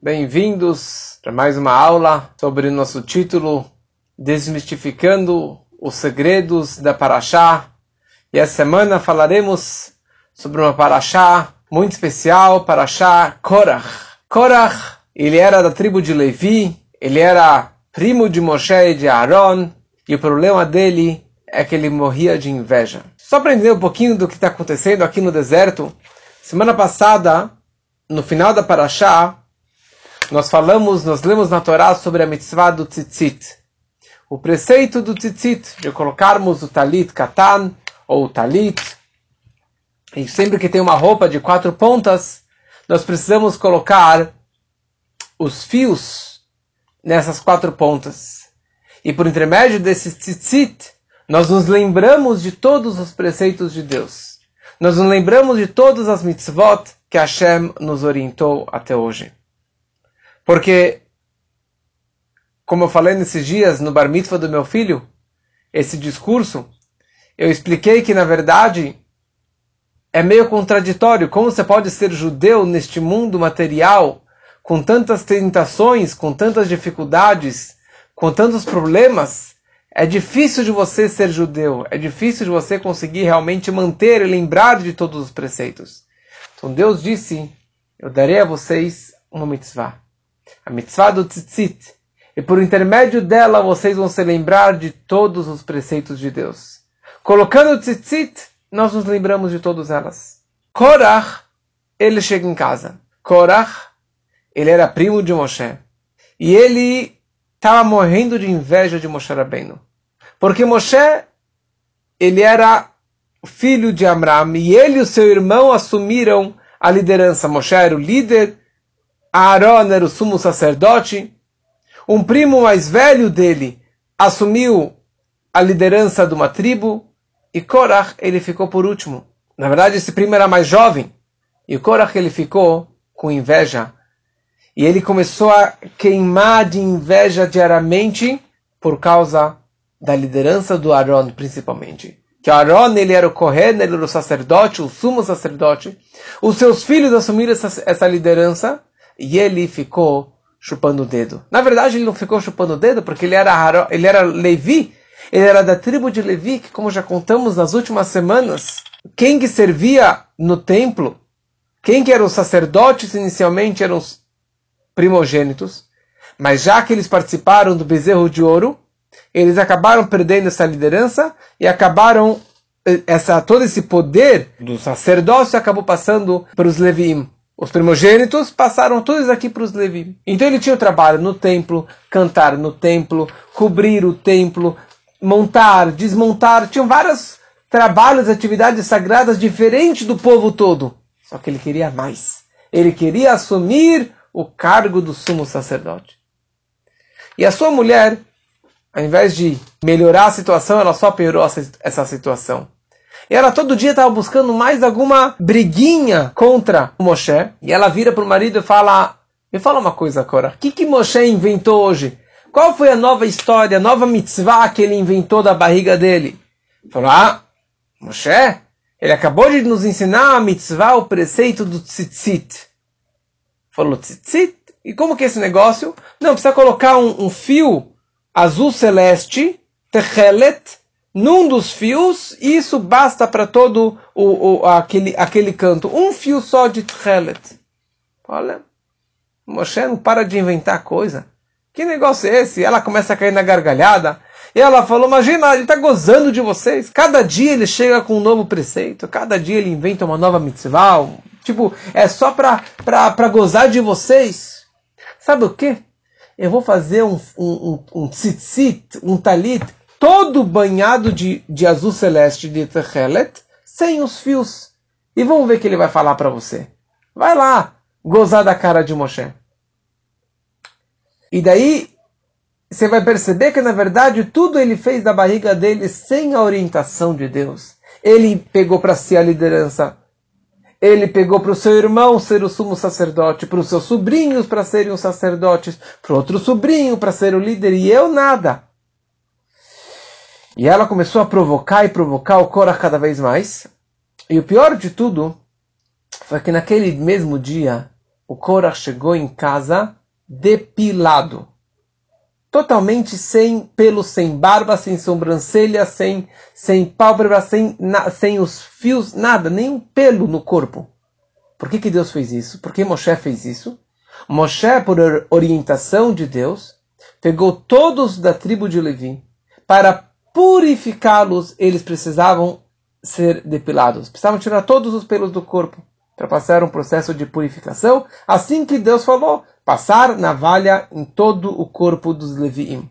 Bem-vindos para mais uma aula sobre o nosso título Desmistificando os segredos da Paraxá. E essa semana falaremos sobre uma Paraxá muito especial, Paraxá Korach. Korach, ele era da tribo de Levi, ele era primo de Moshe e de Aaron, e o problema dele é que ele morria de inveja. Só para entender um pouquinho do que está acontecendo aqui no deserto, semana passada, no final da Paraxá, nós falamos, nós lemos na Torá sobre a mitzvah do tzitzit. O preceito do tzitzit, de colocarmos o talit katan, ou o talit, e sempre que tem uma roupa de quatro pontas, nós precisamos colocar os fios nessas quatro pontas. E por intermédio desse tzitzit, nós nos lembramos de todos os preceitos de Deus. Nós nos lembramos de todas as mitzvot que Hashem nos orientou até hoje. Porque, como eu falei nesses dias no bar mitzvah do meu filho, esse discurso, eu expliquei que, na verdade, é meio contraditório. Como você pode ser judeu neste mundo material, com tantas tentações, com tantas dificuldades, com tantos problemas? É difícil de você ser judeu, é difícil de você conseguir realmente manter e lembrar de todos os preceitos. Então Deus disse: Eu darei a vocês uma mitzvah, a mitzvah do tzitzit, e por intermédio dela vocês vão se lembrar de todos os preceitos de Deus. Colocando o tzitzit, nós nos lembramos de todas elas. Korach, ele chega em casa. Korach, ele era primo de Moshe. E ele estava morrendo de inveja de Moshe Rabbeinu. Porque Moshe, ele era filho de Amram, e ele e o seu irmão assumiram a liderança. Moshe era o líder, Aaron era o sumo sacerdote, um primo mais velho dele assumiu a liderança de uma tribo, e Korach, ele ficou por último. Na verdade, esse primo era mais jovem, e o Korach, ele ficou com inveja e ele começou a queimar de inveja diariamente por causa da liderança do Aaron, principalmente. Que Aaron, ele era o Kohen, ele era o sacerdote, o sumo sacerdote. Os seus filhos assumiram essa, essa liderança e ele ficou chupando o dedo. Na verdade, ele não ficou chupando o dedo porque ele era, ele era Levi, ele era da tribo de Levi, que como já contamos nas últimas semanas, quem que servia no templo, quem que eram os sacerdotes inicialmente eram os primogênitos, mas já que eles participaram do bezerro de ouro, eles acabaram perdendo essa liderança e acabaram eh, essa todo esse poder do sacerdócio acabou passando para os Levim. Os primogênitos passaram todos aqui para os Levim. Então ele tinha o trabalho no templo, cantar no templo, cobrir o templo, montar, desmontar, tinham vários trabalhos, atividades sagradas diferentes do povo todo. Só que ele queria mais. Ele queria assumir o cargo do sumo sacerdote. E a sua mulher, ao invés de melhorar a situação, ela só piorou essa situação. E ela todo dia estava buscando mais alguma briguinha contra o Moshe. E ela vira para o marido e fala: Me fala uma coisa, Cora. O que, que Moshe inventou hoje? Qual foi a nova história, a nova mitzvah que ele inventou da barriga dele? Falou: Ah, Moshe, ele acabou de nos ensinar a mitzvah, o preceito do tzitzit falou tzitzit. E como que é esse negócio? Não, precisa colocar um, um fio azul celeste, techelet, num dos fios, e isso basta para todo o, o, aquele, aquele canto. Um fio só de techelet. Olha, Moshe não para de inventar coisa. Que negócio é esse? Ela começa a cair na gargalhada. E ela falou: Imagina, ele está gozando de vocês. Cada dia ele chega com um novo preceito. Cada dia ele inventa uma nova mitzvah, Tipo, é só pra gozar de vocês. Sabe o que? Eu vou fazer um, um, um, um tzitzit, um talit, todo banhado de, de azul celeste de Techelet, sem os fios. E vamos ver o que ele vai falar para você. Vai lá, gozar da cara de Moshe. E daí, você vai perceber que na verdade tudo ele fez da barriga dele sem a orientação de Deus. Ele pegou para si a liderança ele pegou para o seu irmão ser o sumo sacerdote, para os seus sobrinhos para serem os sacerdotes, para outro sobrinho para ser o líder, e eu nada. E ela começou a provocar e provocar o Cora cada vez mais. E o pior de tudo foi que naquele mesmo dia o Korah chegou em casa depilado. Totalmente sem pelo, sem barba, sem sobrancelha, sem, sem pálpebra, sem, na, sem os fios, nada, nem um pelo no corpo. Por que, que Deus fez isso? Por que Moshe fez isso? Moshe, por orientação de Deus, pegou todos da tribo de Levi. Para purificá-los, eles precisavam ser depilados. Precisavam tirar todos os pelos do corpo para passar um processo de purificação, assim que Deus falou, passar navalha em todo o corpo dos Leviim.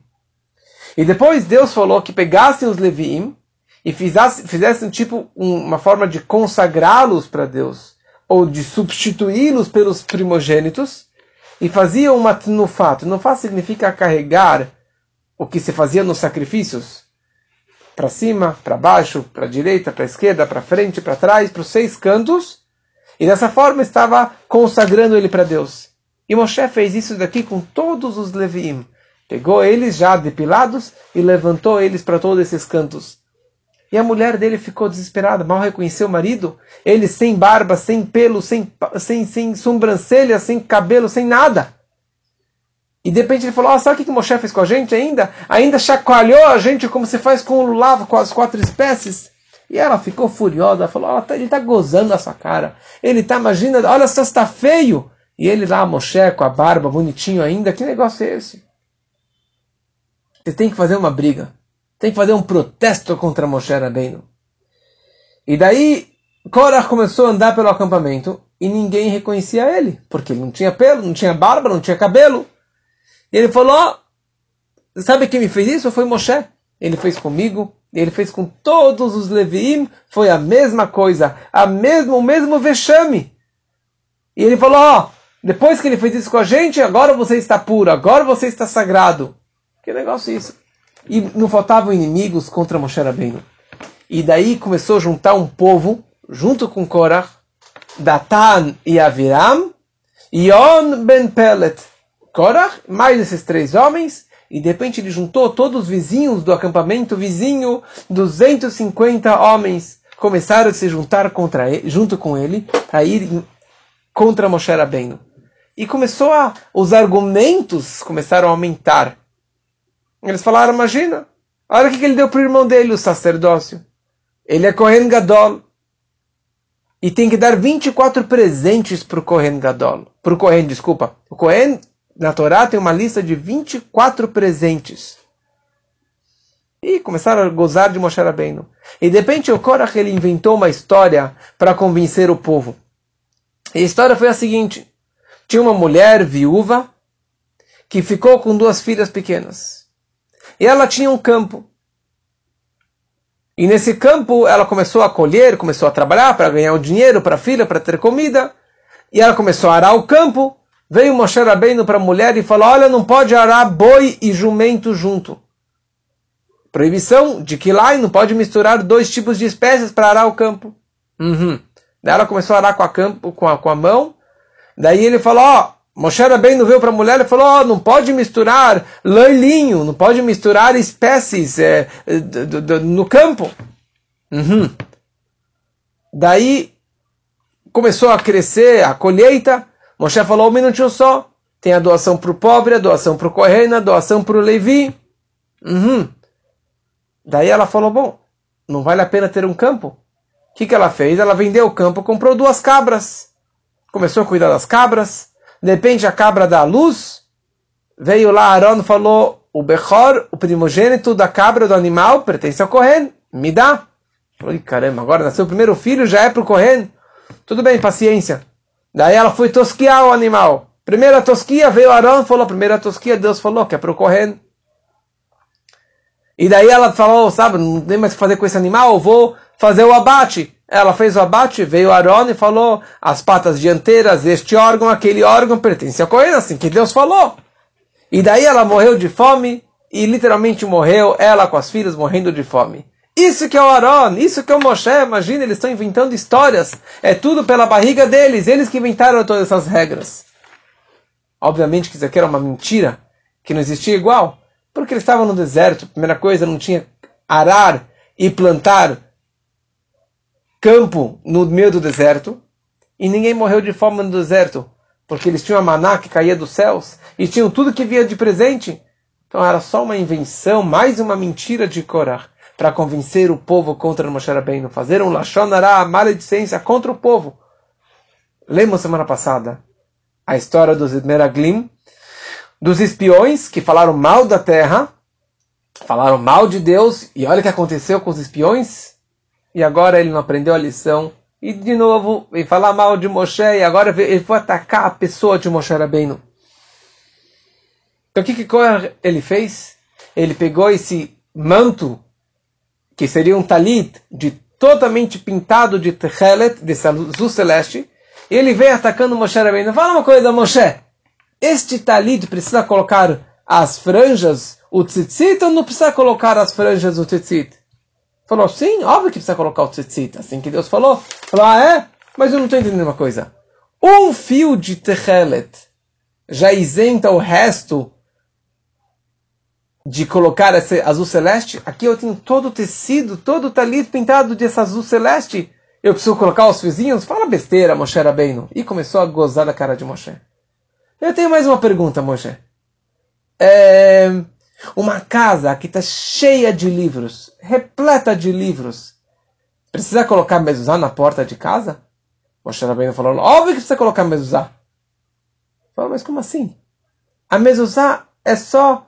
E depois Deus falou que pegassem os Leviim e fizessem, tipo uma forma de consagrá-los para Deus, ou de substituí-los pelos primogênitos, e faziam uma tnufá. Tnufá significa carregar o que se fazia nos sacrifícios, para cima, para baixo, para direita, para esquerda, para frente, para trás, para os seis cantos, e dessa forma estava consagrando ele para Deus. E Moshe fez isso daqui com todos os Leviim. Pegou eles já depilados e levantou eles para todos esses cantos. E a mulher dele ficou desesperada, mal reconheceu o marido. Ele sem barba, sem pelo, sem, sem, sem sobrancelha, sem cabelo, sem nada. E de repente ele falou: oh, sabe o que Moshe fez com a gente ainda? Ainda chacoalhou a gente como se faz com o lulava, com as quatro espécies. E ela ficou furiosa, falou: oh, ele está gozando a sua cara. Ele está, imagina, olha só, está feio. E ele lá, Moshe, com a barba, bonitinho ainda. Que negócio é esse? Você tem que fazer uma briga. Tem que fazer um protesto contra Moshe Rabbeinu. E daí, Korah começou a andar pelo acampamento e ninguém reconhecia ele. Porque ele não tinha pelo, não tinha barba, não tinha cabelo. E ele falou: oh, Sabe quem me fez isso? Foi Moshe. Ele fez comigo, ele fez com todos os Leviim, foi a mesma coisa, a mesmo, o mesmo vexame. E ele falou: Ó, oh, depois que ele fez isso com a gente, agora você está puro, agora você está sagrado. Que negócio é isso? E não faltavam inimigos contra Moshe Rabbeinu. E daí começou a juntar um povo, junto com Korah, Datan e Aviram, Yon ben Pelet. Korah, mais esses três homens, e de repente ele juntou todos os vizinhos do acampamento vizinho, 250 homens começaram a se juntar contra ele, junto com ele, a ir contra Moshe Rabbeinu. E começou a, os argumentos começaram a aumentar. Eles falaram, imagina, olha o que ele deu para o irmão dele, o sacerdócio. Ele é Kohen Gadol. E tem que dar 24 presentes para o Kohen Gadol. Para o Kohen, desculpa. O Kohen na Torá tem uma lista de 24 presentes. E começaram a gozar de Moshe Rabbeinu. E de repente o Korach ele inventou uma história para convencer o povo. E a história foi a seguinte: tinha uma mulher viúva que ficou com duas filhas pequenas. E ela tinha um campo. E nesse campo ela começou a colher, começou a trabalhar para ganhar o dinheiro para a filha, para ter comida. E ela começou a arar o campo. Veio Moshe Rabbeinu para a mulher e falou: Olha, não pode arar boi e jumento junto. Proibição de que lá não pode misturar dois tipos de espécies para arar o campo. Uhum. Daí ela começou a arar com a, campo, com a, com a mão. Daí ele falou: Ó, Moshe Rabbeinu veio para a mulher e falou: Ó, não pode misturar leilinho, não pode misturar espécies é, no campo. Uhum. Daí começou a crescer a colheita. Moshe falou um minutinho só. Tem a doação para o pobre, a doação para o Kohen, a doação para o Levi. Uhum. Daí ela falou, bom, não vale a pena ter um campo. O que, que ela fez? Ela vendeu o campo, comprou duas cabras. Começou a cuidar das cabras. De repente a cabra dá a luz. Veio lá Aaron falou, o Bechor, o primogênito da cabra, do animal, pertence ao Kohen. Me dá. Falei, caramba, agora nasceu o primeiro filho, já é para o Kohen. Tudo bem, paciência. Daí ela foi tosquiar o animal. Primeira tosquia, veio Arão, falou, primeira tosquia, Deus falou que é para o correndo. E daí ela falou, sabe, não tem mais o que fazer com esse animal, vou fazer o abate. Ela fez o abate, veio Arão e falou, as patas dianteiras, este órgão, aquele órgão pertence a Cohen, assim que Deus falou. E daí ela morreu de fome, e literalmente morreu, ela com as filhas morrendo de fome. Isso que é o Aaron, isso que é o Moshe, imagina, eles estão inventando histórias. É tudo pela barriga deles, eles que inventaram todas essas regras. Obviamente que isso aqui era uma mentira, que não existia igual, porque eles estavam no deserto, primeira coisa, não tinha arar e plantar campo no meio do deserto, e ninguém morreu de fome no deserto. porque eles tinham a maná que caía dos céus e tinham tudo que via de presente. Então era só uma invenção, mais uma mentira de Korah para convencer o povo contra Moshe Rabbeinu, fazer um Lashon Ará, maledicência contra o povo. Lemos semana passada a história dos Meraglim, dos espiões que falaram mal da terra, falaram mal de Deus, e olha o que aconteceu com os espiões. E agora ele não aprendeu a lição, e de novo vem falar mal de Moshe, e agora ele foi atacar a pessoa de Moshe Rabbeinu. Então o que, que ele fez? Ele pegou esse manto, que seria um talit, de totalmente pintado de techelet, de azul celeste, e ele vem atacando Moshe Rabbeinu. Fala uma coisa, Moshe. Este talit precisa colocar as franjas, o tzitzit, ou não precisa colocar as franjas, o tzitzit? Falou, sim, óbvio que precisa colocar o tzitzit. Assim que Deus falou. Falou, ah, é? Mas eu não estou entendendo uma coisa. Um fio de techelet já isenta o resto de colocar esse azul celeste? Aqui eu tenho todo o tecido, todo o talit pintado desse azul celeste. Eu preciso colocar os vizinhos? Fala besteira, Moshe Rabbeinu. E começou a gozar da cara de Moshe. Eu tenho mais uma pergunta, Moshe. É uma casa que está cheia de livros, repleta de livros. Precisa colocar mezuzá na porta de casa? Moshe Rabbeinu falou, óbvio que precisa colocar mezuzá. Falou, mas como assim? A mezuzá é só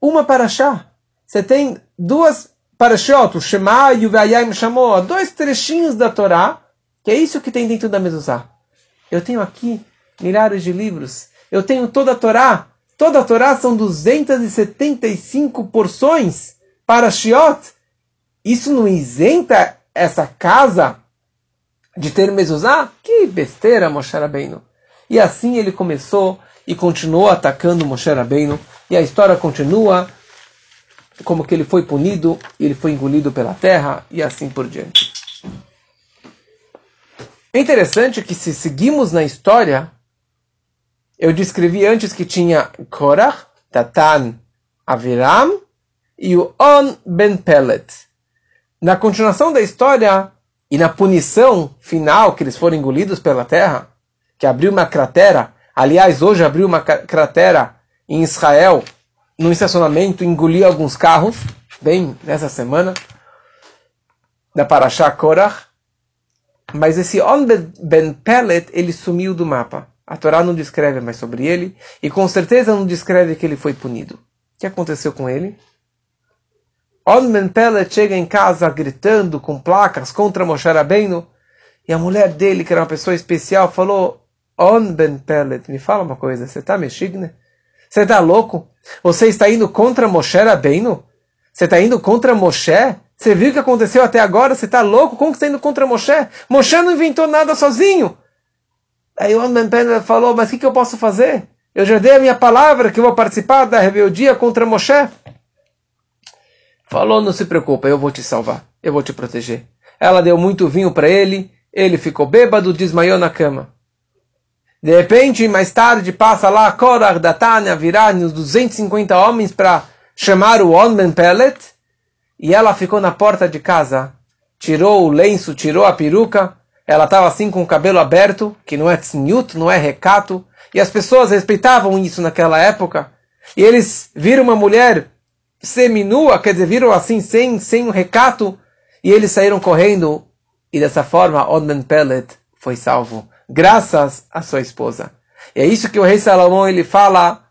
uma paraxá. Você tem duas Parashot, o Shema e o Vayayim chamou, dois trechinhos da Torá, que é isso que tem dentro da Mezuzá. Eu tenho aqui milhares de livros. Eu tenho toda a Torá. Toda a Torá são 275 porções para Shiot. Isso não isenta essa casa de ter mezuzá? Que besteira, Moshe Rabbeinu. E assim ele começou e continuou atacando Moshe Rabbeinu. E a história continua como que ele foi punido, ele foi engolido pela terra e assim por diante. É interessante que se seguimos na história, eu descrevi antes que tinha Korach, Tatan, Aviram e o On Ben Pelet. Na continuação da história e na punição final que eles foram engolidos pela terra, que abriu uma cratera, aliás, hoje abriu uma cratera em Israel no estacionamento, engoliu alguns carros, bem nessa semana, da Parashá Korach. Mas esse On Ben Pelet, ele sumiu do mapa. A Torá não descreve mais sobre ele, e com certeza não descreve que ele foi punido. O que aconteceu com ele? On Ben Pelet chega em casa gritando com placas contra Moshe Rabbeinu, e a mulher dele, que era uma pessoa especial, falou, On Ben Pelet, me fala uma coisa, você está mexigne? Você está louco? Você está indo contra Moshe Rabbeinu? Você está indo contra Moshe? Você viu o que aconteceu até agora? Você está louco? Como que está indo contra Moshe? Moshe não inventou nada sozinho. Aí o Amman falou, mas o que, que eu posso fazer? Eu já dei a minha palavra que eu vou participar da rebeldia contra Moshe. Falou, não se preocupa, eu vou te salvar. Eu vou te proteger. Ela deu muito vinho para ele, ele ficou bêbado, desmaiou na cama. De repente, mais tarde, passa lá Korach, Datania, Virani, os 250 homens para chamar o Onben Pellet. E ela ficou na porta de casa, tirou o lenço, tirou a peruca. Ela estava assim com o cabelo aberto, que não é tzniut, não é recato. E as pessoas respeitavam isso naquela época. E eles viram uma mulher seminua, quer dizer, viram assim, sem, sem um recato. E eles saíram correndo. E dessa forma, Onben Pellet foi salvo graças à sua esposa. E é isso que o rei Salomão ele fala,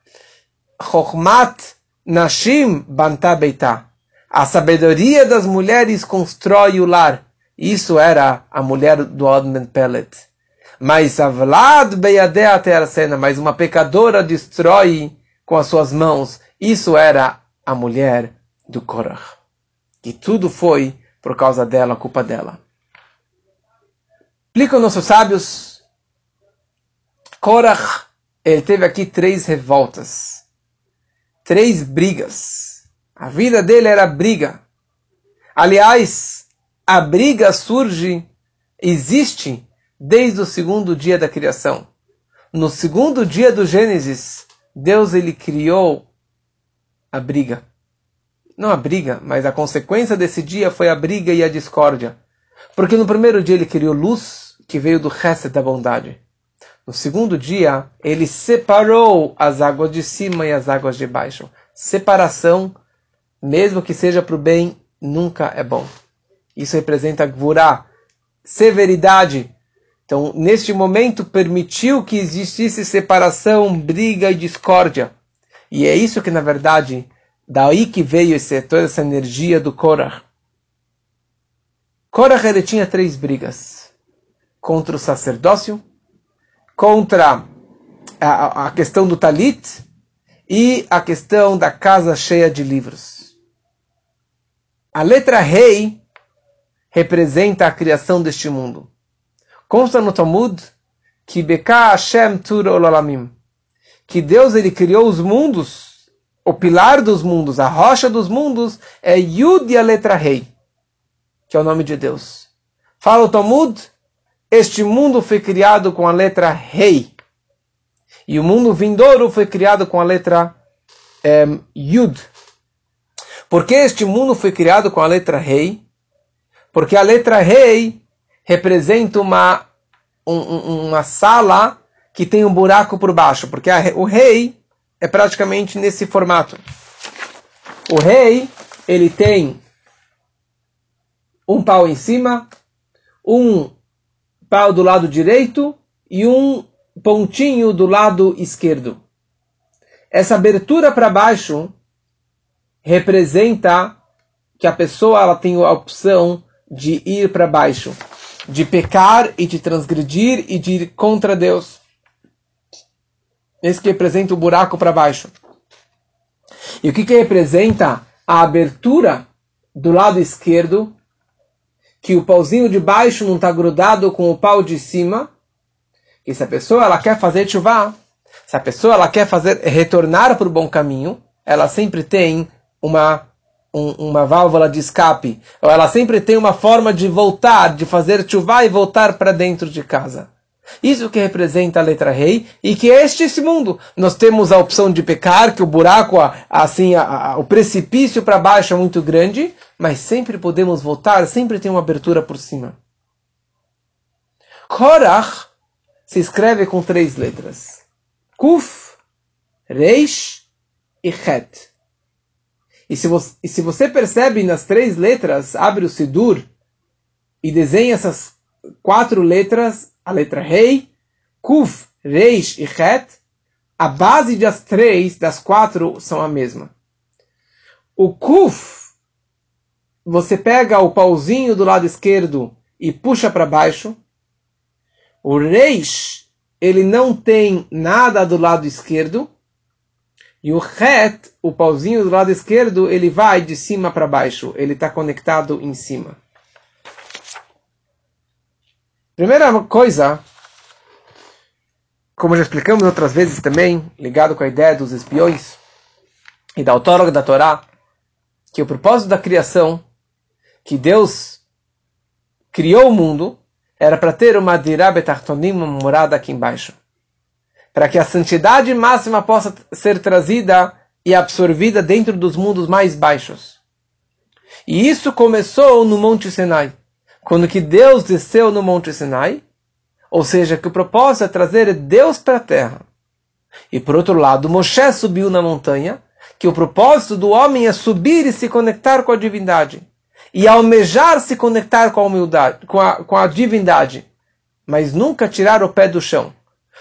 Chokhmat Nashim Banta Beitá. A sabedoria das mulheres constrói o lar. Isso era a mulher do Odmen Pellet. Mas Avlad Beyadea Tersena, mas uma pecadora destrói com as suas mãos. Isso era a mulher do Korach. E tudo foi por causa dela, culpa dela. Explicam nossos sábios Korach, ele teve aqui três revoltas, três brigas. A vida dele era briga. Aliás, a briga surge, existe desde o segundo dia da criação. No segundo dia do Gênesis, Deus ele criou a briga. Não a briga, mas a consequência desse dia foi a briga e a discórdia. Porque no primeiro dia ele criou luz, que veio do resto da bondade. No segundo dia, ele separou as águas de cima e as águas de baixo. Separação, mesmo que seja para o bem, nunca é bom. Isso representa gvurá, severidade. Então, neste momento, permitiu que existisse separação, briga e discórdia. E é isso que, na verdade, daí que veio esse, toda essa energia do Korah. Korah ele tinha três brigas contra o sacerdócio, contra a, a questão do talit e a questão da casa cheia de livros. A letra rei representa a criação deste mundo. Consta no Talmud que Beka Hashem Tur Olamim, que Deus ele criou os mundos, o pilar dos mundos, a rocha dos mundos é Yud e a letra rei, que é o nome de Deus. Fala o Talmud este mundo foi criado com a letra Rei. E o mundo vindouro foi criado com a letra um, Yud. Por que este mundo foi criado com a letra Rei? Porque a letra Rei representa uma, um, uma sala que tem um buraco por baixo. Porque a, o rei é praticamente nesse formato. O rei, ele tem um pau em cima, um pau do lado direito e um pontinho do lado esquerdo. Essa abertura para baixo representa que a pessoa ela tem a opção de ir para baixo, de pecar e de transgredir e de ir contra Deus. Esse que representa o buraco para baixo. E o que, que representa a abertura do lado esquerdo que o pauzinho de baixo não está grudado com o pau de cima, e se a pessoa ela quer fazer chuva, se a pessoa ela quer fazer retornar para o bom caminho, ela sempre tem uma um, uma válvula de escape, ou ela sempre tem uma forma de voltar, de fazer chuva e voltar para dentro de casa. Isso que representa a letra rei e que é este esse mundo. Nós temos a opção de pecar, que o buraco, assim, a, a, o precipício para baixo é muito grande, mas sempre podemos voltar, sempre tem uma abertura por cima. Korach se escreve com três letras: Kuf, Reish e Het. E se, você, e se você percebe nas três letras, abre o Sidur e desenha essas quatro letras, a letra Rei, Kuf, Reish e Het, a base das três, das quatro, são a mesma. O Kuf, você pega o pauzinho do lado esquerdo e puxa para baixo. O Reish, ele não tem nada do lado esquerdo. E o Het, o pauzinho do lado esquerdo, ele vai de cima para baixo. Ele está conectado em cima. Primeira coisa, como já explicamos outras vezes também, ligado com a ideia dos espiões e da autóloga da Torá, que o propósito da criação, que Deus criou o mundo, era para ter uma dirabetartonim, uma morada aqui embaixo. Para que a santidade máxima possa ser trazida e absorvida dentro dos mundos mais baixos. E isso começou no Monte Sinai quando que Deus desceu no Monte Sinai, ou seja, que o propósito é trazer Deus para a terra. E por outro lado, Moshe subiu na montanha, que o propósito do homem é subir e se conectar com a divindade. E almejar se conectar com a humildade, com a, com a divindade. Mas nunca tirar o pé do chão.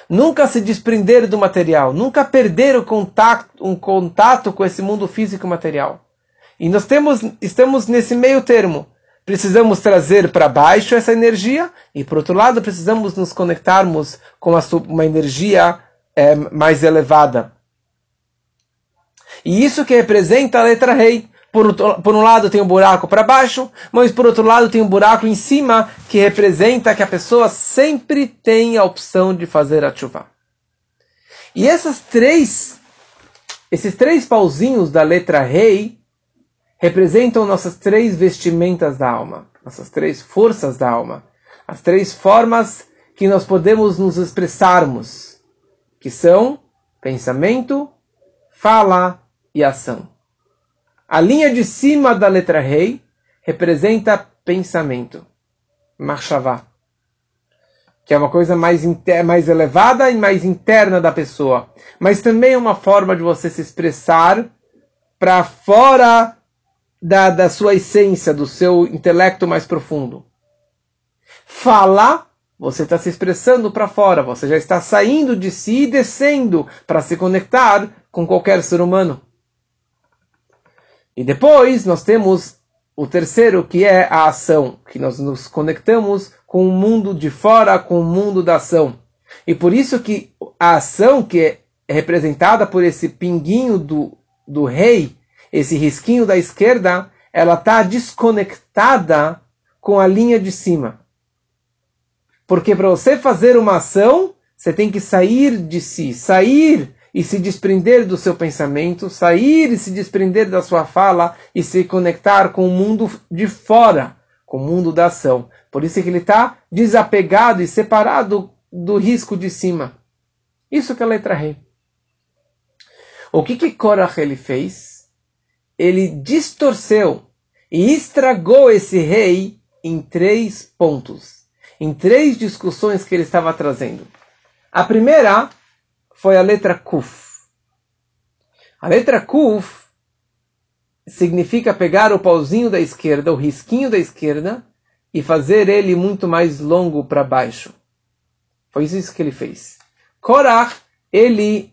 Nunca se desprender do material. Nunca perder o contato, um contato com esse mundo físico e material. E nós temos, estamos nesse meio termo precisamos trazer para baixo essa energia e, por outro lado, precisamos nos conectarmos com uma energia é, mais elevada. E isso que representa a letra rei. Por, por um lado tem um buraco para baixo, mas por outro lado tem um buraco em cima que representa que a pessoa sempre tem a opção de fazer a chuva. E essas três, esses três pauzinhos da letra rei representam nossas três vestimentas da alma, nossas três forças da alma, as três formas que nós podemos nos expressarmos, que são pensamento, fala e ação. A linha de cima da letra rei representa pensamento, marchavá. que é uma coisa mais, mais elevada e mais interna da pessoa. Mas também é uma forma de você se expressar para fora da, da sua essência, do seu intelecto mais profundo. Fala, você está se expressando para fora, você já está saindo de si e descendo para se conectar com qualquer ser humano. E depois nós temos o terceiro, que é a ação, que nós nos conectamos com o mundo de fora, com o mundo da ação. E por isso que a ação que é representada por esse pinguinho do, do rei, esse risquinho da esquerda, ela está desconectada com a linha de cima. Porque para você fazer uma ação, você tem que sair de si, sair e se desprender do seu pensamento, sair e se desprender da sua fala e se conectar com o mundo de fora, com o mundo da ação. Por isso que ele está desapegado e separado do risco de cima. Isso que é a letra rei. O que que Korach ele fez? Ele distorceu e estragou esse rei em três pontos, em três discussões que ele estava trazendo. A primeira foi a letra Kuf. A letra Kuf significa pegar o pauzinho da esquerda, o risquinho da esquerda, e fazer ele muito mais longo para baixo. Foi isso que ele fez. Korach, ele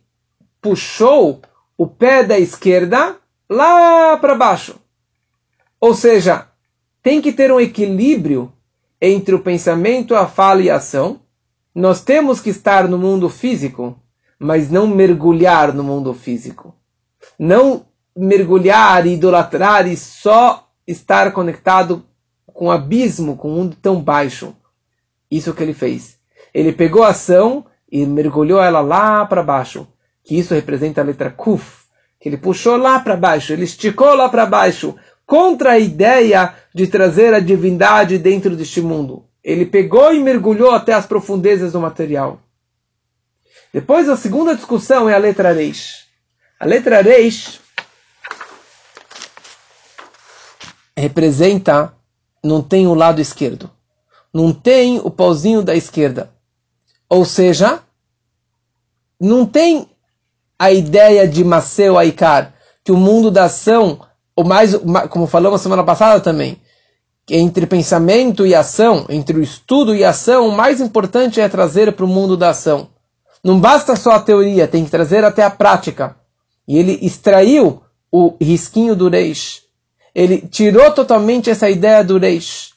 puxou o pé da esquerda lá para baixo. Ou seja, tem que ter um equilíbrio entre o pensamento, a fala e a ação. Nós temos que estar no mundo físico, mas não mergulhar no mundo físico. Não mergulhar e idolatrar e só estar conectado com o abismo, com um mundo tão baixo. Isso que ele fez. Ele pegou a ação e mergulhou ela lá para baixo, que isso representa a letra Kuf, que ele puxou lá para baixo, ele esticou lá para baixo, contra a ideia de trazer a divindade dentro deste mundo. Ele pegou e mergulhou até as profundezas do material. Depois a segunda discussão é a letra Reish. A letra Reish representa não tem o lado esquerdo. Não tem o pauzinho da esquerda. Ou seja, não tem a ideia de Maceu Aikar, que o mundo da ação, o mais, como falamos semana passada também, entre pensamento e ação, entre o estudo e ação, o mais importante é trazer para o mundo da ação. Não basta só a teoria, tem que trazer até a prática. E ele extraiu o risquinho do Reish ele tirou totalmente essa ideia do Reish,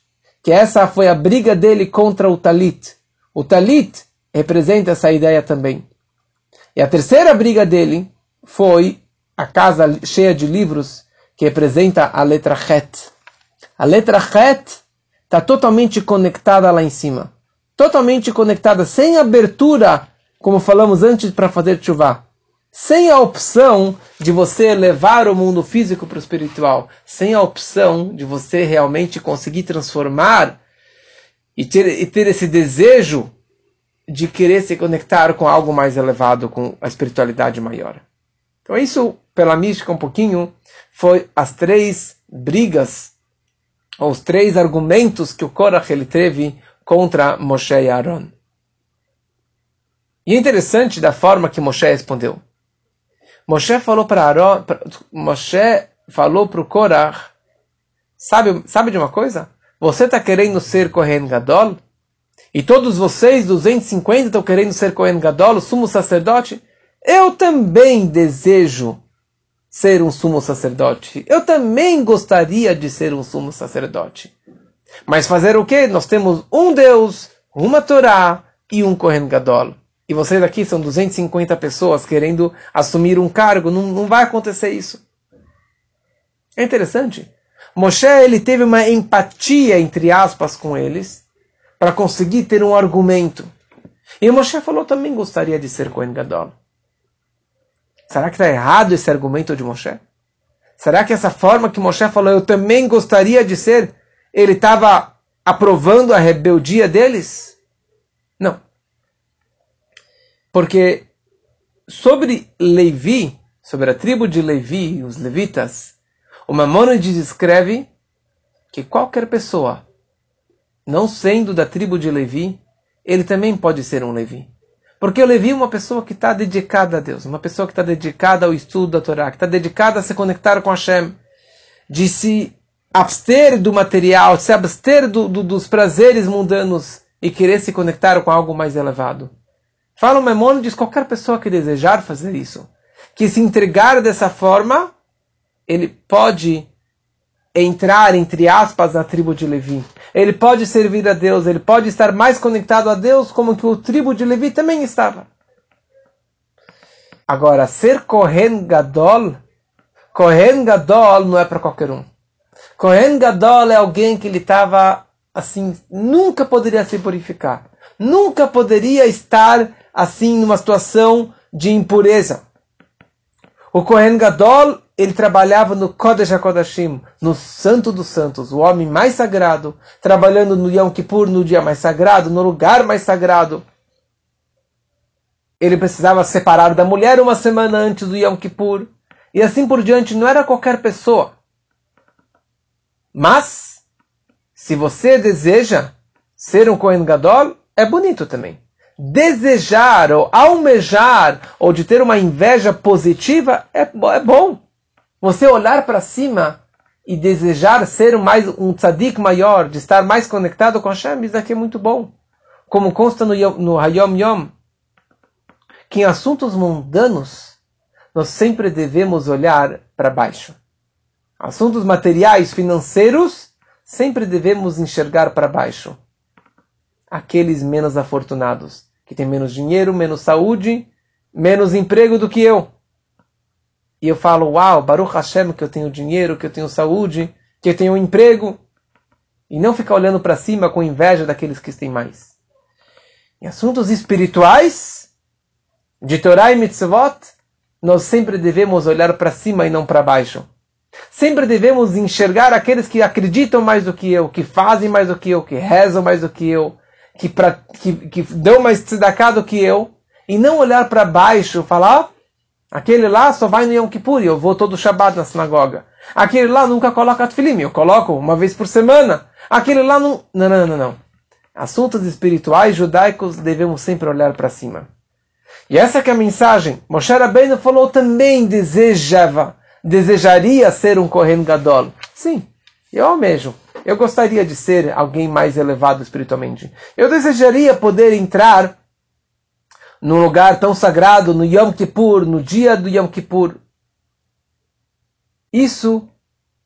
que essa foi a briga dele contra o Talit. O Talit representa essa ideia também. E a terceira briga dele foi a casa cheia de livros, que representa a letra Het. A letra Het está totalmente conectada lá em cima. Totalmente conectada, sem abertura, como falamos antes para fazer chuva sem a opção de você levar o mundo físico para o espiritual, sem a opção de você realmente conseguir transformar e ter, e ter esse desejo de querer se conectar com algo mais elevado, com a espiritualidade maior. Então isso, pela mística um pouquinho, foi as três brigas, os três argumentos que o Korach ele teve contra Moshe e Aaron. E é interessante da forma que Moshe respondeu. Moshe falou para Aaron, Moshe falou para o Korah, sabe, sabe de uma coisa? Você está querendo ser Kohen Gadol? E todos vocês, 250, estão querendo ser Kohen Gadol, o sumo sacerdote? Eu também desejo ser um sumo sacerdote. Eu também gostaria de ser um sumo sacerdote. Mas fazer o quê? Nós temos um Deus, uma Torá e um Kohen Gadol e vocês aqui são 250 pessoas querendo assumir um cargo, não, não vai acontecer isso. É interessante. Moshe ele teve uma empatia, entre aspas, com eles, para conseguir ter um argumento. E Moshe falou também gostaria de ser Kohen Gadol. Será que está errado esse argumento de Moshe? Será que essa forma que Moshe falou, eu também gostaria de ser, ele estava aprovando a rebeldia deles? Não. Porque sobre Levi, sobre a tribo de Levi, os levitas, o Mamonides escreve que qualquer pessoa, não sendo da tribo de Levi, ele também pode ser um Levi. Porque o Levi é uma pessoa que está dedicada a Deus, uma pessoa que está dedicada ao estudo da Torá, que está dedicada a se conectar com Hashem, de se abster do material, se abster do, do, dos prazeres mundanos e querer se conectar com algo mais elevado. Fala o Memônides, qualquer pessoa que desejar fazer isso, que se entregar dessa forma, ele pode entrar, entre aspas, na tribo de Levi. Ele pode servir a Deus, ele pode estar mais conectado a Deus como que o tribo de Levi também estava. Agora, ser Kohen Gadol, Kohen Gadol não é para qualquer um. Kohen Gadol é alguém que ele estava assim, nunca poderia se purificar. Nunca poderia estar assim numa situação de impureza. O Kohen Gadol, ele trabalhava no Kodesh HaKodashim, no Santo dos Santos, o homem mais sagrado, trabalhando no Yom Kippur, no dia mais sagrado, no lugar mais sagrado. Ele precisava separar da mulher uma semana antes do Yom Kippur. E assim por diante, não era qualquer pessoa. Mas, se você deseja ser um Kohen Gadol, é bonito também desejar ou almejar ou de ter uma inveja positiva é, é bom. Você olhar para cima e desejar ser mais um tzadik maior, de estar mais conectado com Hashem, isso aqui é muito bom. Como consta no, no Hayom Yom, que em assuntos mundanos nós sempre devemos olhar para baixo. Assuntos materiais, financeiros, sempre devemos enxergar para baixo. Aqueles menos afortunados que tem menos dinheiro, menos saúde, menos emprego do que eu. E eu falo, uau, Baruch Hashem, que eu tenho dinheiro, que eu tenho saúde, que eu tenho emprego. E não ficar olhando para cima com inveja daqueles que têm mais. Em assuntos espirituais, de Torah e Mitzvot, nós sempre devemos olhar para cima e não para baixo. Sempre devemos enxergar aqueles que acreditam mais do que eu, que fazem mais do que eu, que rezam mais do que eu, que, pra, que, que deu mais tzedakah que eu, e não olhar para baixo e falar, aquele lá só vai no Yom Kippur, eu vou todo Shabbat na sinagoga. Aquele lá nunca coloca tefilim, eu coloco uma vez por semana. Aquele lá não... Não, não, não, não. Assuntos espirituais judaicos devemos sempre olhar para cima. E essa é a mensagem. Moshe Rabbeinu falou também desejava, desejaria ser um Kohen Gadol. Sim, eu almejo. Eu gostaria de ser alguém mais elevado espiritualmente. Eu desejaria poder entrar num lugar tão sagrado, no Yom Kippur, no dia do Yom Kippur. Isso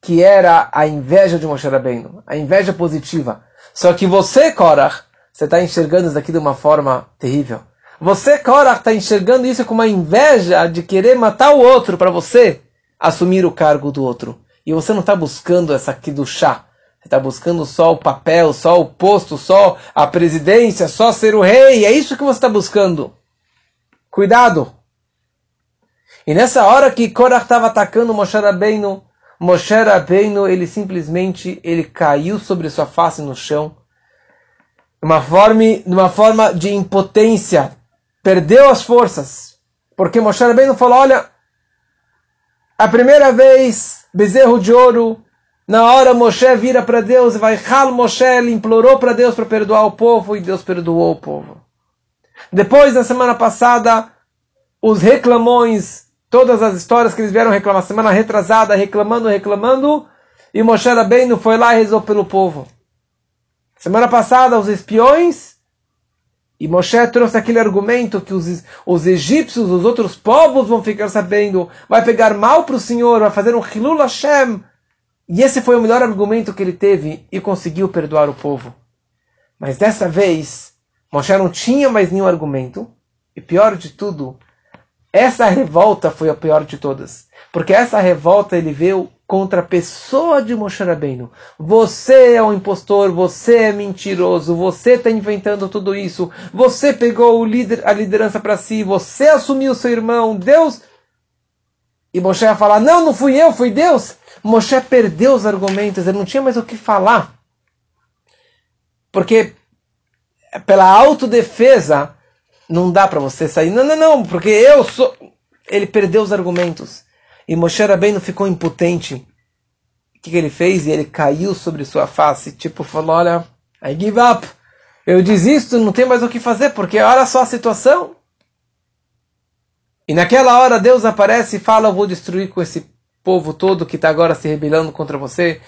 que era a inveja de Moshe Rabbeinu, a inveja positiva. Só que você, Korach, você está enxergando isso daqui de uma forma terrível. Você, Korach, está enxergando isso com uma inveja de querer matar o outro para você assumir o cargo do outro. E você não está buscando essa aqui do chá. Você está buscando só o papel, só o posto, só a presidência, só ser o rei. É isso que você está buscando. Cuidado! E nessa hora que Korach estava atacando Moshe Rabbeinu, Moshe Rabbeinu, ele simplesmente ele caiu sobre sua face no chão, uma forma, uma forma de impotência, perdeu as forças, porque Moshe Rabbeinu falou, olha, a primeira vez, bezerro de ouro, na hora Moshe vira para Deus e vai, Hal Moshe, ele implorou para Deus para perdoar o povo e Deus perdoou o povo. Depois, na semana passada, os reclamões, todas as histórias que eles vieram reclamar, semana retrasada, reclamando, reclamando, e Moshe Rabbeinu foi lá e rezou pelo povo. Semana passada, os espiões, e Moshe trouxe aquele argumento que os, os egípcios, os outros povos vão ficar sabendo, vai pegar mal para o Senhor, vai fazer um Hilul Hashem, e esse foi o melhor argumento que ele teve e conseguiu perdoar o povo. Mas dessa vez, Moshe não tinha mais nenhum argumento. E pior de tudo, essa revolta foi a pior de todas. Porque essa revolta ele veio contra a pessoa de Moshe Rabbeinu. Você é um impostor, você é mentiroso, você está inventando tudo isso, você pegou a liderança para si, você assumiu seu irmão, Deus. E Moshe ia falar: Não, não fui eu, foi Deus. Moshe perdeu os argumentos, ele não tinha mais o que falar. Porque pela autodefesa não dá para você sair. Não, não, não, porque eu sou. Ele perdeu os argumentos. E Moshe Rabbeinu ficou impotente. O que, que ele fez? E ele caiu sobre sua face, tipo, falou: Olha, I give up. eu desisto, não tem mais o que fazer, porque olha só a situação. E naquela hora Deus aparece e fala: Eu vou destruir com esse povo todo que está agora se rebelando contra você.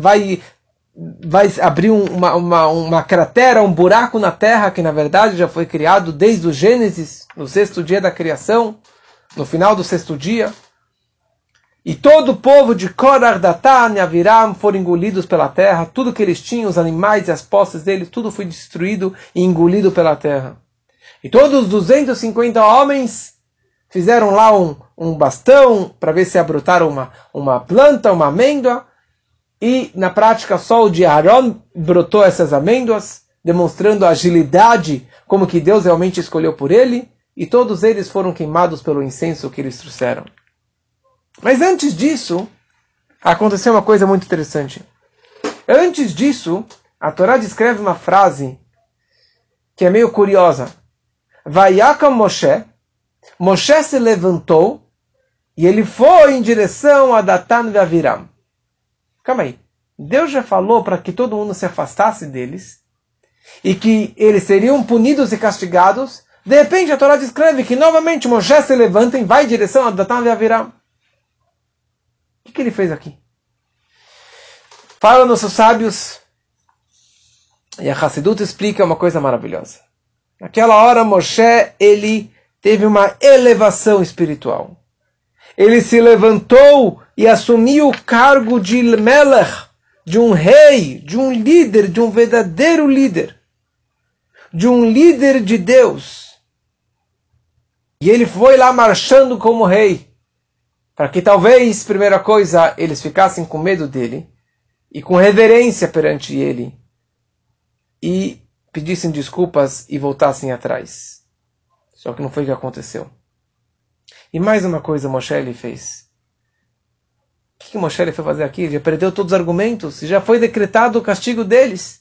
Vai, vai abrir uma, uma, uma cratera, um buraco na terra que na verdade já foi criado desde o Gênesis, no sexto dia da criação, no final do sexto dia. E todo o povo de Korah, Datan e Aviram foram engolidos pela terra. Tudo que eles tinham, os animais e as posses deles, tudo foi destruído e engolido pela terra. E todos os 250 homens fizeram lá um, um bastão para ver se abrotaram uma, uma planta, uma amêndoa. E na prática só o de Aaron brotou essas amêndoas, demonstrando a agilidade, como que Deus realmente escolheu por ele. E todos eles foram queimados pelo incenso que eles trouxeram. Mas antes disso, aconteceu uma coisa muito interessante. Antes disso, a Torá descreve uma frase que é meio curiosa. Vaiakam Moshe, Moshe se levantou e ele foi em direção a Datan e Aviram. Calma aí. Deus já falou para que todo mundo se afastasse deles e que eles seriam punidos e castigados. De repente a Torá descreve que novamente Moshe se levanta e vai em direção a Datan e Aviram que, que ele fez aqui? Fala nossos sábios, e a Hassidut explica uma coisa maravilhosa. Naquela hora, Moshe, ele teve uma elevação espiritual. Ele se levantou e assumiu o cargo de Melech, de um rei, de um líder, de um verdadeiro líder, de um líder de Deus. E ele foi lá marchando como rei para que talvez, primeira coisa, eles ficassem com medo dele e com reverência perante ele e pedissem desculpas e voltassem atrás. Só que não foi o que aconteceu. E mais uma coisa Moshe ele fez. O que, que Moshe ele foi fazer aqui? Ele já perdeu todos os argumentos já foi decretado o castigo deles.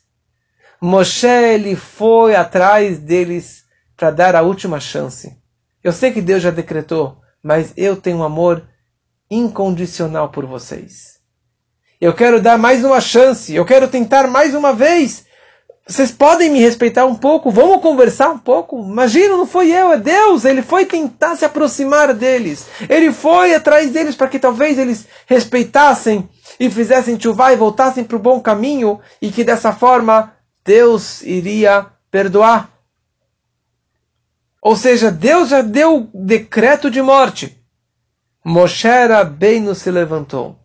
Moshe ele foi atrás deles para dar a última chance. Eu sei que Deus já decretou, mas eu tenho um amor incondicional por vocês. Eu quero dar mais uma chance, eu quero tentar mais uma vez. Vocês podem me respeitar um pouco? Vamos conversar um pouco? Imagina, não foi eu, é Deus. Ele foi tentar se aproximar deles. Ele foi atrás deles para que talvez eles respeitassem e fizessem chuvá e voltassem para o bom caminho e que dessa forma Deus iria perdoar. Ou seja, Deus já deu decreto de morte. Moshe Rabbeinu se levantou.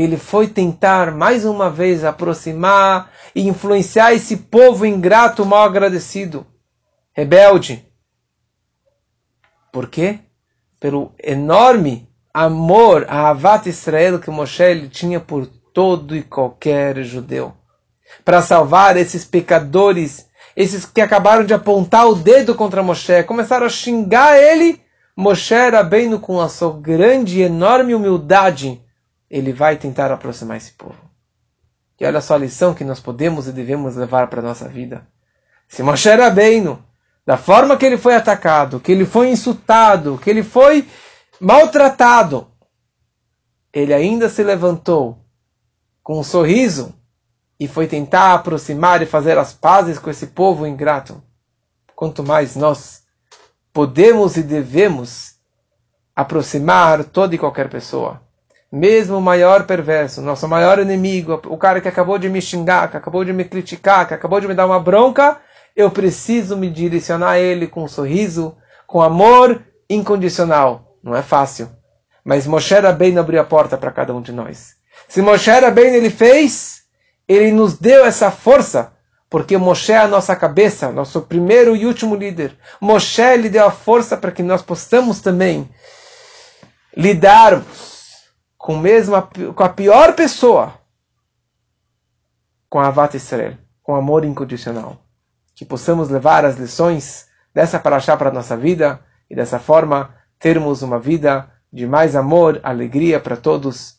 Ele foi tentar mais uma vez aproximar e influenciar esse povo ingrato, mal agradecido, rebelde. Por quê? Pelo enorme amor, a Avat Israel que Moshe tinha por todo e qualquer judeu. Para salvar esses pecadores, esses que acabaram de apontar o dedo contra Moshe, começaram a xingar ele Moshe Rabbeinu, com a sua grande e enorme humildade, ele vai tentar aproximar esse povo. E olha só a lição que nós podemos e devemos levar para a nossa vida. Se Moshe Rabbeinu, da forma que ele foi atacado, que ele foi insultado, que ele foi maltratado, ele ainda se levantou com um sorriso e foi tentar aproximar e fazer as pazes com esse povo ingrato. Quanto mais nós podemos e devemos aproximar toda e qualquer pessoa. Mesmo o maior perverso, nosso maior inimigo, o cara que acabou de me xingar, que acabou de me criticar, que acabou de me dar uma bronca, eu preciso me direcionar a ele com um sorriso, com amor incondicional. Não é fácil. Mas Moshe bem abriu a porta para cada um de nós. Se Moshe bem ele fez, ele nos deu essa força porque Moshe é a nossa cabeça, nosso primeiro e último líder. Moshe lhe deu a força para que nós possamos também lidarmos com, mesmo a, com a pior pessoa, com a Avat Israel, com amor incondicional. Que possamos levar as lições dessa paraxá para a nossa vida e dessa forma termos uma vida de mais amor, alegria para todos